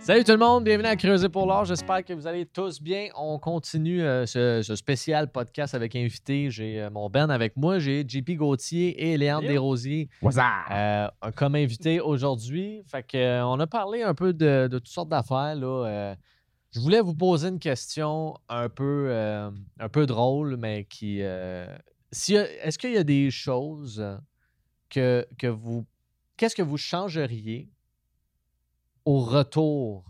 Salut tout le monde, bienvenue à Creuser pour l'or. J'espère que vous allez tous bien. On continue euh, ce, ce spécial podcast avec invité. J'ai euh, mon Ben avec moi, j'ai JP Gauthier et Léandre. Desrosiers What's up? euh, comme invité aujourd'hui. Fait que, on a parlé un peu de, de toutes sortes d'affaires. là. Je voulais vous poser une question un peu, un peu drôle, mais qui. a- Est-ce qu'il y a des choses que, que vous. Qu'est-ce que vous changeriez au retour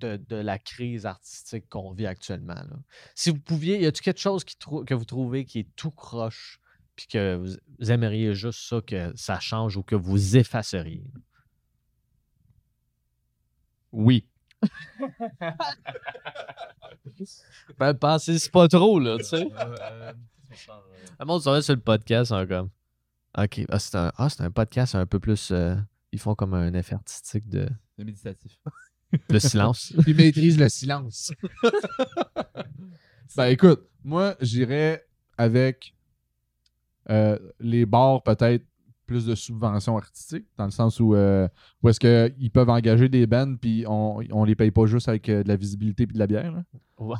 de, de la crise artistique qu'on vit actuellement? là? Si vous pouviez, y a-t-il quelque chose qui que vous trouvez qui est tout croche, puis que vous, vous aimeriez juste ça, que ça change ou que vous effaceriez? Oui. Ben, pensez c'est pas trop, là, tu sais. Euh, Le monde s'en va sur le podcast, hein, comme. Ok, ah, c'est un, ah, c'est un podcast un peu plus. euh, ils font comme un effet artistique de, C'est méditatif. de silence. Puis maîtrise le silence. ben écoute, moi j'irais avec euh, les bars peut-être plus de subventions artistiques, dans le sens où, euh, où est-ce qu'ils peuvent engager des bands puis on, on les paye pas juste avec euh, de la visibilité puis de la bière. Là. Ouais.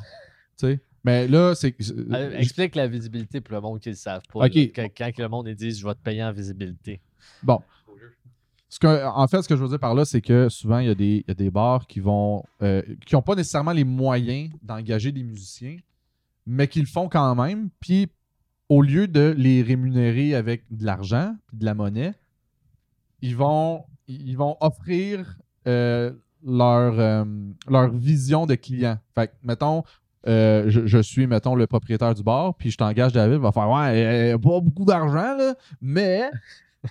Tu sais? Mais là, c'est. Euh, explique la visibilité pour le monde qui ne le savent pas. Ok. là. Quand, quand que le monde ils disent je vais te payer en visibilité. Bon. Ce que, en fait, ce que je veux dire par là, c'est que souvent, il y, a des- bars qui vont euh, qui n'ont pas nécessairement les moyens d'engager des musiciens, mais qui le font quand même. Puis, au lieu de les rémunérer avec de l'argent de la monnaie, ils vont, ils vont offrir euh, leur, euh, leur vision de client. Fait que, mettons, je, suis, mettons, le propriétaire du bar, puis je t'engage, David, va faire Ouais, pas beaucoup d'argent, là, mais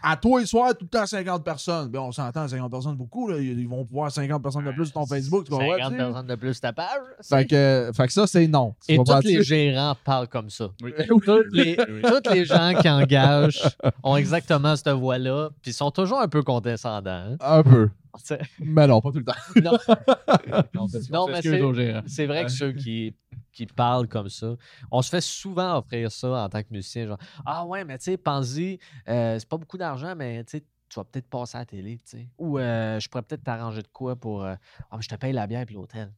à toi et soir, tout le temps 50 personnes. Ben, on s'entend, 50 personnes, beaucoup, là, ils vont pouvoir 50 personnes de plus sur ton Facebook. Tu comprends, 50 tu sais? personnes de plus ta page. Fait que, fait que ça, c'est non. Tu Et tous les gérants parlent comme ça. Oui. Tous les, Oui. tous les gens qui engagent ont exactement cette voix-là, puis ils sont toujours un peu condescendants. hein. Un peu. Mais non, pas tout le temps. Non, mais c'est- vrai que ceux qui, qui parlent comme ça, on se fait souvent offrir ça en tant que musicien. Genre, ah ouais, mais tu sais, pense-y, euh, c'est pas beaucoup d'argent, mais tu sais, tu vas peut-être passer à la télé, tu sais. Ou euh, je pourrais peut-être t'arranger de quoi pour. euh, ah, mais je te paye la bière et l'hôtel.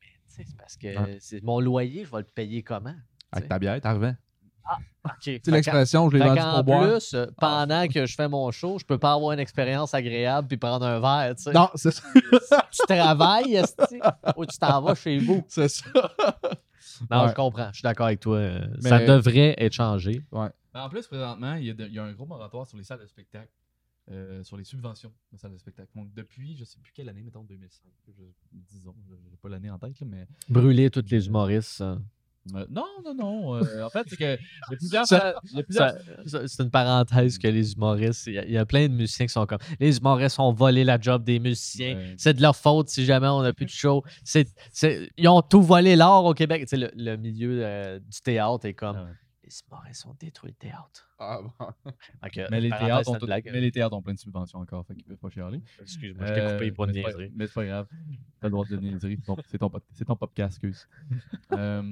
Mais tu sais, c'est parce que Ouais. c'est mon loyer, je vais le payer comment? Avec ta bière, t'as revends. OK. Tu sais, l'expression, je l'ai Fait vendu qu'en pour boire. plus, euh, pendant que je fais mon show, je peux pas avoir une expérience agréable puis prendre un verre, tu sais. Non, c'est ça. Tu travailles, ou tu t'en vas chez vous. C'est ça. Non, Ouais. je comprends. Je suis d'accord avec toi. Mais- Ça devrait être changé. Mais en plus, présentement, il y, a de- il y a un gros moratoire sur les salles de spectacle, euh, sur les subventions de salles de spectacle. Donc, depuis, je sais plus quelle année, mettons 2005, je- disons, je n'ai pas l'année en tête, là, mais. Brûler tous les humoristes. ça. Euh, non, non, non. euh, en fait, c'est que. Il y a plusieurs. Ça- il y a plusieurs- Ça- ça- C'est une parenthèse que les humoristes, il y, a, il y a plein de musiciens qui sont comme les humoristes ont volé la job des musiciens. Ouais. C'est de leur faute si jamais on n'a plus de show. Ils ont tout volé l'art au Québec. Tu sais, le, le milieu euh, du théâtre est comme ouais. les humoristes ont détruit le théâtre. Ah, bon. Mais les, théâtres ont une tout- blague. mais les théâtres ont plein de subventions encore, fait qu'ils peuvent pas chialer. Excuse-moi, je t'ai coupé pour une mais c'est pas- niaiserie. Mais c'est pas grave. T'as le droit de niaiseries. C'est ton, ton podcast, excuse. Euh,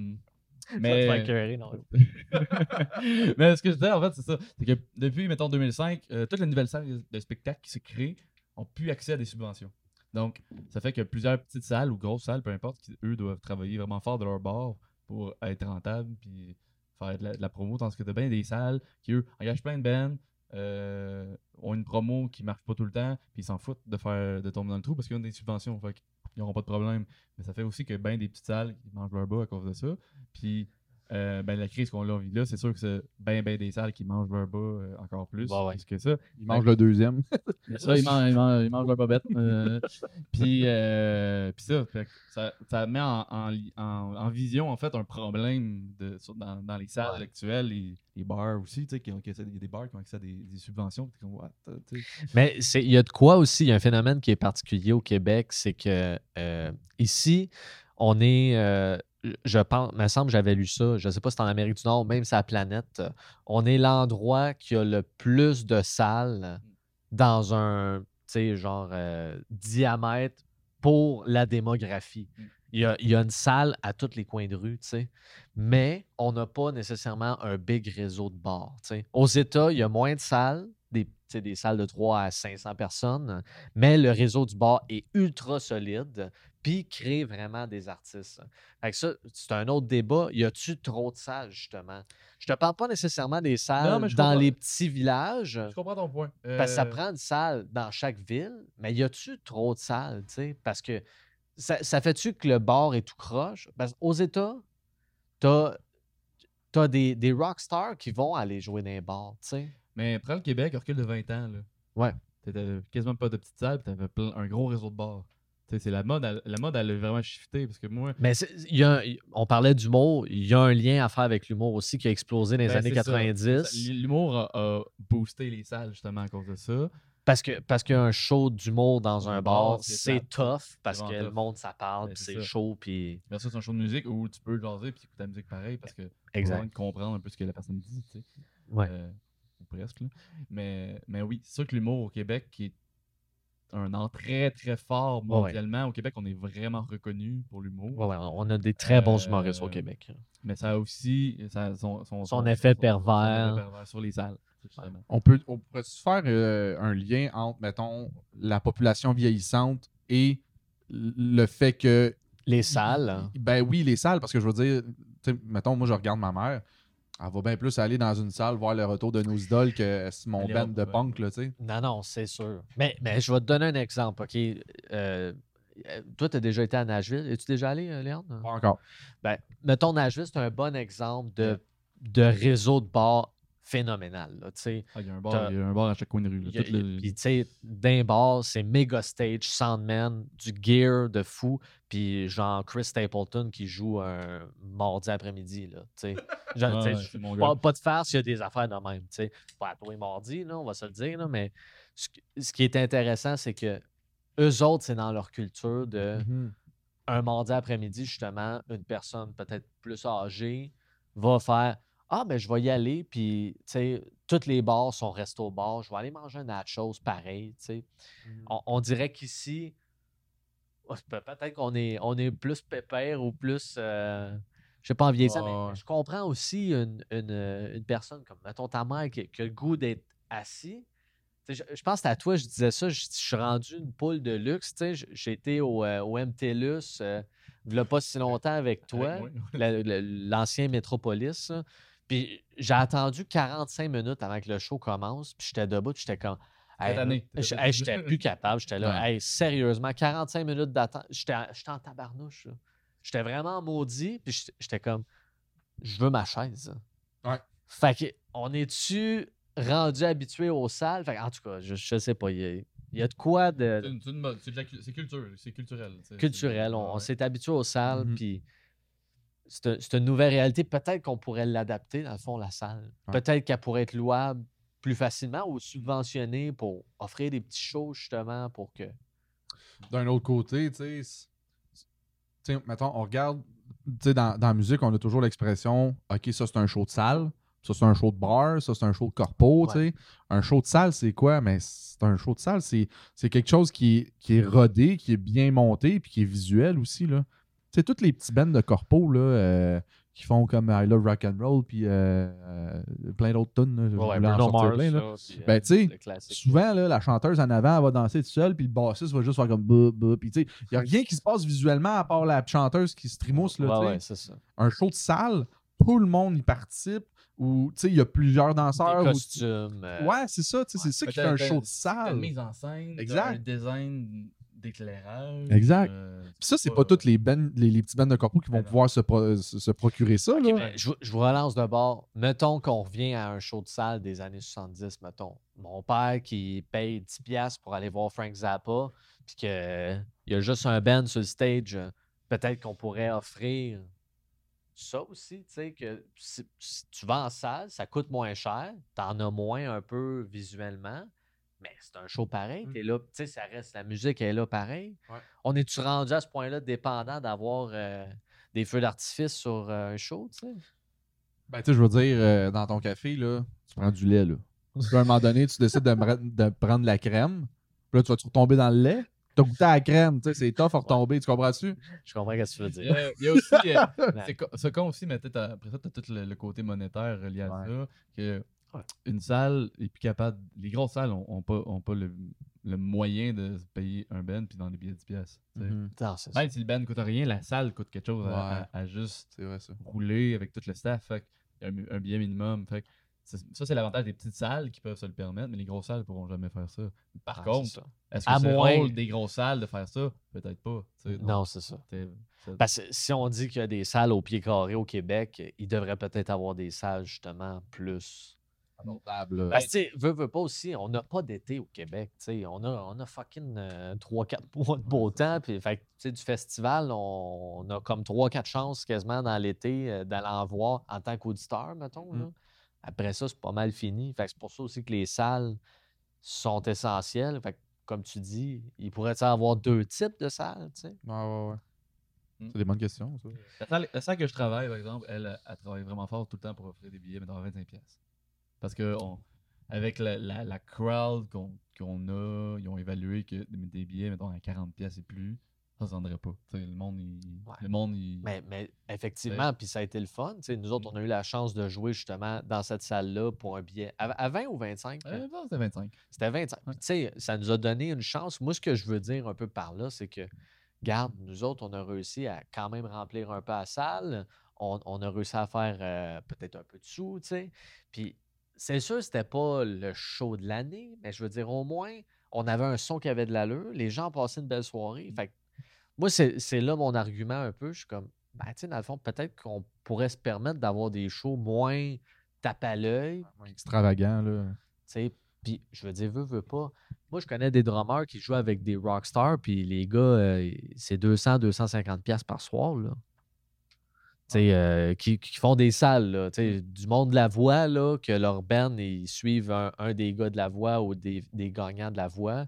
Ça te mais... fait écœurer, non? mais ce que je disais, en fait, c'est ça. C'est que depuis, mettons, 2005, euh, toutes les nouvelles salles de spectacle qui se créent ont pu accès à des subventions. Donc, ça fait que plusieurs petites salles ou grosses salles, peu importe, qui, eux doivent travailler vraiment fort de leur bord pour être rentables puis faire de la, de la promo. Tandis que t'as bien des salles qui, eux, engagent plein de bands, euh, ont une promo qui marche pas tout le temps, puis ils s'en foutent de faire de tomber dans le trou parce qu'ils ont des subventions. Fait qu'ils n'auront pas de problème. Mais ça fait aussi que ben des petites salles qui mangent leur bas à cause de ça. Puis euh, ben, la crise qu'on a vit là, c'est sûr que c'est ben ben des salles qui mangent leur bas euh, encore plus Ouais, que ça. Il mange le deuxième. Ça, ils mangent, ils mangent, ils mangent leur bobette. Euh, puis, euh, puis ça, ça, ça met en, en, en- en vision, en fait, un problème de, sur- dans, dans les salles Ouais. actuelles, les, les bars aussi, tu sais, qui ont qui il y a des bars qui ont accès à des, des subventions. comme, what. Mais c'est- il y a de quoi aussi, il y a un phénomène qui est particulier au Québec, c'est que euh, ici, on est, euh, je pense, me semble que j'avais lu ça, je ne sais pas si c'est en Amérique du Nord, même sur la planète, euh, on est l'endroit qui a le plus de salles dans un, tu sais, genre euh, diamètre pour la démographie. Mm. Il y, a, il y a une salle à tous les coins de rue, tu sais. Mais on n'a pas nécessairement un big réseau de bars. tu sais. Aux États, il y a moins de salles, des, tu sais, des salles de 3 à 500 personnes, mais le réseau du bar est ultra solide, puis crée vraiment des artistes. Fait que ça, c'est un autre débat. Y a-tu trop de salles, justement? Je te parle pas nécessairement des salles dans comprends. les petits villages, Je comprends ton point. parce que ça Euh, prend une salle dans chaque ville, mais y a-tu trop de salles, tu sais? Parce que ça, ça fait-tu que le bar est tout croche? Parce qu'aux États, t'as as des, des rockstars qui vont aller jouer dans les bars, tu sais? Mais prends le Québec, recule de 20 ans. Là. Ouais. T'avais quasiment pas de petites salles, puis t'avais un gros réseau de bars. C'est la mode, elle- la mode, elle a vraiment shifté. Parce que moi, Mais y a un- on parlait d'humour, il y a un lien à faire avec l'humour aussi qui a explosé dans les Ben, années c'est ça, 90. c'est ça. L'humour a, a boosté les salles justement à cause de ça. Parce que parce qu'il y a un show d'humour dans un bar, bar, c'est tough parce que le monde ça parle, Ben, c'est chaud, puis Versus un show de musique où tu peux jaser puis écouter la musique pareil parce que tu exact. comprendre un peu ce que la personne dit. Tu sais. Ouais. Euh, ou presque. là. Mais, mais oui, c'est sûr que l'humour au Québec qui est un art très très fort ouais. mondialement. Au Québec, on est vraiment reconnu pour l'humour. Ouais, ouais, on a des très bons humoristes au Euh, Québec. Mais ça a aussi ça, son, son, Son effet pervers. effet pervers sur les salles. On peut on pourrait faire euh, un lien entre, mettons, la population vieillissante et le fait que. Les salles, Ben oui, les salles, parce que je veux dire, mettons, moi, je regarde ma mère. Elle va bien plus aller dans une salle voir le retour de nos idoles que mon band de ouais. punk, là, tu sais. non, non, c'est sûr. Mais, mais je vais te donner un exemple, OK? Euh, euh, toi, tu as déjà été à Nashville. Es-tu déjà allé, euh, Léon? Pas encore. Ben, mettons, Nashville, c'est un bon exemple de, de réseau de bars phénoménal. là. Ah, Il y, a un bar- il y a un bar à chaque coin de rue. là. A- Puis, tu sais, d'un bar, c'est méga stage, Soundman, du gear de fou, puis genre Chris Stapleton qui joue un mardi après-midi, là, tu sais. Genre, ouais, je- mon pas, pas de farce, il y a des affaires de même, tu sais. Pas à mardis, là, on va se le dire, là, mais ce, qui- ce qui est intéressant, c'est que eux autres, c'est dans leur culture de Mhm. un mardi après-midi, justement, une personne peut-être plus âgée va faire Ah, ben je vais y aller, puis, tu sais, tous les bars sont resto-bars, je vais aller manger un nachos pareil, tu sais. On, on dirait qu'ici, oh, pe- peut-être qu'on est, on est plus pépère ou plus. euh, je sais pas en vieillissant, mais- Ouais, mais je comprends aussi une, une, euh, une personne comme, mettons, ta mère qui, qui a le goût d'être assis. Je, je pense que à toi, je disais ça, je, je suis rendu une poule de luxe. tu sais, j- J'ai été au, euh, au MTLUS euh, il n'y a pas si longtemps avec toi, la- la- l'ancien Métropolis. Puis j'ai attendu 45 minutes avant que le show commence, puis j'étais debout, puis j'étais comme. Hey, J'étais plus capable, j'étais là. Ouais. Hey, sérieusement, 45 minutes d'attente. J'étais en tabarnouche. J'étais vraiment maudit, puis j'étais- comme. Je veux ma chaise. Ouais. Fait que, on est-tu rendu habitué aux salles? Fait que, en tout cas, je, je sais pas. Il y a, il y a de quoi de C'est une- c'est culturel. culturel. On, ouais. s'est habitué aux salles, Mhm. puis une nouvelle réalité. Peut-être qu'on pourrait l'adapter, dans le fond, la salle. Ouais. Peut-être qu'elle pourrait être louable plus facilement ou subventionnée pour offrir des petits shows, justement, pour que. D'un autre côté, tu sais, mettons, on regarde, tu sais, dans, dans la musique, on a toujours l'expression, OK, ça c'est un show de salle, ça c'est un show de bar, ça c'est un show de corpo, tu sais. Un show de salle, c'est quoi? Mais c'est un show de salle, c'est c'est quelque chose qui est, qui est rodé, qui est bien monté, puis qui est visuel aussi, là. Sais, toutes les petits bands de corpo, là, euh, qui font comme I Love Rock and Roll, puis euh, euh, plein d'autres tunes, là, Bruno sortir Mars, plein, là. là, puis, Ben, tu sais. Souvent, là, la chanteuse en avant, elle va danser toute seule, puis le bassiste va juste faire comme bah, bah, puis tu sais, il n'y a rien qui se passe visuellement à part la chanteuse qui se trimousse, là, Ouais, ouais, ça. Un show de salle, tout le monde y participe, ou, tu sais, il y a plusieurs danseurs. Des costumes. Ouais, c'est ça, tu sais, c'est ça qui fait un show de salle. une mise en scène, t'as Exact. un design d'éclairage. Exact. euh, Puis ça, c'est pas toutes les, bands- les, les petits bands de corpo qui vont Ben pouvoir se, pro- se- se procurer ça, là. Mais je, vous- je vous relance de bord. Mettons qu'on revient à un show de salle des années 70, mettons. Mon père qui paye 10$ piastres pour aller voir Frank Zappa, puis qu'il y a juste un band sur le stage, euh, peut-être qu'on pourrait offrir ça aussi, tu sais, que si, si tu vas en salle, ça coûte moins cher, t'en as moins un peu visuellement, mais c'est un show pareil, Mm. t'es là, tu sais, ça reste, la musique est là pareil. Ouais. On est-tu rendu à ce point-là dépendant d'avoir euh, des feux d'artifice sur euh, un show, tu sais? Ben, tu sais, je veux dire, euh, dans ton café, là, tu prends du lait, là. À un moment donné, tu décides de, de prendre la crème. Puis là, tu vas-tu retomber dans le lait? T'as goûté à la crème, tu sais, c'est tough à retomber, tu comprends-tu? Je comprends ce que tu veux Il y dire. a, il y a aussi. euh, c'est co- ce con aussi, mais peut-être après ça, tu as tout le, le côté monétaire relié à Ouais. ça. Que Ouais. une salle est plus capable. Les grosses salles ont, ont pas, ont pas le, le moyen de payer un ben puis dans des billets de 10 pièces. Même si le ben coûte rien, la salle coûte quelque chose à- Ouais. à, à juste C'est vrai, ça. rouler avec tout le staff. Fait un, billet minimum. Fait ça, c'est l'avantage des petites salles qui peuvent se le permettre, mais les grosses salles ne pourront jamais faire ça. Par Ah, contre, est-ce que c'est le moins- rôle des grosses salles de faire ça? Peut-être pas. Non, c'est ça. Parce que si on dit qu'il y a des salles au pied carré au Québec, il devrait peut-être avoir des salles justement plus. Abordable. Parce que, tu sais, veux, veux pas aussi, on n'a pas d'été au Québec. tu sais. On a, on a fucking 3-4 mois de beau temps. Puis, fait que, tu sais, du festival, on, on a comme 3-4 chances quasiment dans l'été euh, d'aller en voir en tant qu'auditeur, mettons. Mm. là. Après ça, c'est pas mal fini. Fait que c'est pour ça aussi que les salles sont essentielles. Fait que, comme tu dis, il pourrait y avoir deux types de salles. tu sais. Ouais, ouais, ouais. Mm. C'est des bonnes questions, ça. La salle, la salle que je travaille, par exemple, elle, elle travaille vraiment fort tout le temps pour offrir des billets, mais dans 25$. Parce que on- avec la, la, la crowd qu'on a, ils ont évalué que des billets, mettons, à 40$ pièces et plus, ça ne se vendrait pas. Le monde, il. Ouais. Le monde, il... Mais, mais effectivement, puis ça a été le fun. Nous autres, on a eu la chance de jouer justement dans cette salle-là pour un billet. À, à 20 ou 25? Euh, non, c'était 25. C'était 25. Puis, Tu sais, ça nous a donné une chance. Moi, ce que je veux dire un peu par là, c'est que, garde, nous autres, on a réussi à quand même remplir un peu la salle. On, on a réussi à faire euh, peut-être un peu de sous, tu sais. Puis, c'est sûr, c'était pas le show de l'année, mais je veux dire, au moins, on avait un son qui avait de l'allure. Les gens passaient une belle soirée. Fait que, moi, c'est là mon argument un peu. Je suis comme, ben, tu sais, dans le fond, peut-être qu'on pourrait se permettre d'avoir des shows moins tape à l'œil, Ouais, Extravagant, là. tu sais, puis je veux dire, veux, veux pas. Moi, je connais des drummers qui jouent avec des rockstars, puis les gars, euh, c'est 200, 250 pièces par soir, là. Tu euh, qui, qui font des salles, là, tu sais, du monde de la voix, là, que leur band, ils suivent un, un des gars de la voix ou des, des gagnants de la voix.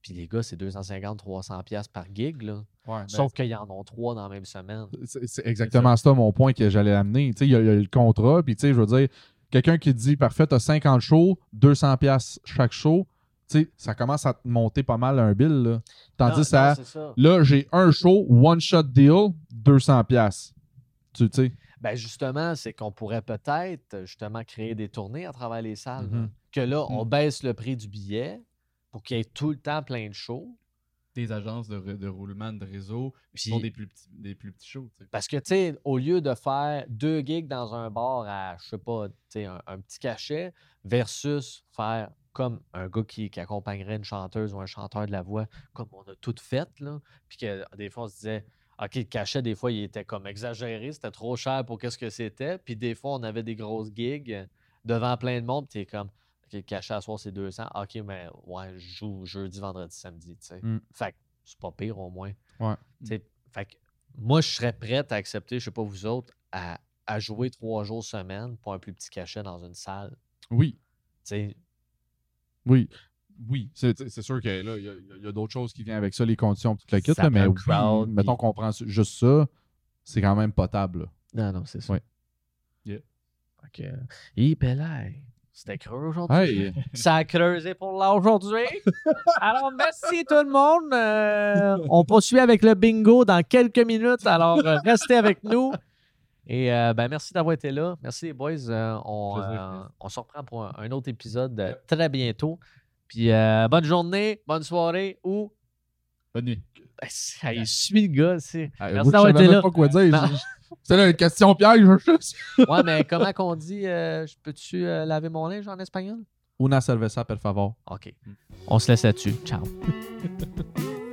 Puis les gars, c'est 250, 300 pièces par gig, là. Ouais, ben, Sauf qu'ils en ont trois dans la même semaine. C'est exactement ça mon point que j'allais amener. Tu il y, a il y a le contrat, puis tu je veux dire, quelqu'un qui dit parfait, t'as 50 shows, 200 pièces chaque show, tu sais, ça commence à te monter pas mal un bill. Là. Tandis Non, ça, non, c'est ça. là, j'ai un show, one shot deal, 200 pièces. Tu sais, Ben justement, c'est qu'on pourrait peut-être justement créer des tournées à travers les salles. là. Mhm. Que là, on Mm. baisse le prix du billet pour qu'il y ait tout le temps plein de shows. Des agences de, de roulement de réseau qui font des plus petits, des plus petits shows. Parce que, tu sais, au lieu de faire deux gigs dans un bar à, je sais pas, tu sais, un, un petit cachet, versus faire comme un gars qui, qui accompagnerait une chanteuse ou un chanteur de la voix, comme on a tout fait, là. Puis que des fois, on se disait, OK, le cachet, des fois, il était comme exagéré, c'était trop cher pour qu'est-ce que c'était. Puis des fois, on avait des grosses gigs devant plein de monde, puis t'es comme, OK, le cachet à soir, c'est 200. OK, mais ouais, je joue jeudi, vendredi, samedi, tu sais. Mm. Fait que c'est pas pire au moins. Ouais. Fait que moi, je serais prête à accepter, je sais pas vous autres, à, à jouer trois jours semaine pour un plus petit cachet dans une salle. oui, Tu sais, oui. Oui, c'est sûr que là, il y a, d'autres choses qui viennent avec ça, les conditions, toute la kit, là, mais oui, le mettons qu'on prend juste ça, c'est quand même potable. là. non, non, c'est ça. Ouais. Yeah. Que, hi, c'était creux aujourd'hui. Hey, Ça a creusé pour là aujourd'hui. Alors, merci tout le monde. Euh, on poursuit avec le bingo dans quelques minutes. Alors, euh, restez avec nous. Et euh, ben, merci d'avoir été là. Merci les boys. Euh, on, euh, on se reprend pour un, un autre épisode très bientôt. Puis euh, bonne journée, bonne soirée ou. Bonne nuit. Ben, c'est- il suit le gars. c'est- hey, Merci d'avoir été là. pas quoi dire. C'est là une question piège. je- Ouais, mais comment qu'on dit euh, je Peux-tu euh, laver mon linge en espagnol? Una cerveza, per favor. OK. On se laisse là-dessus. Ciao.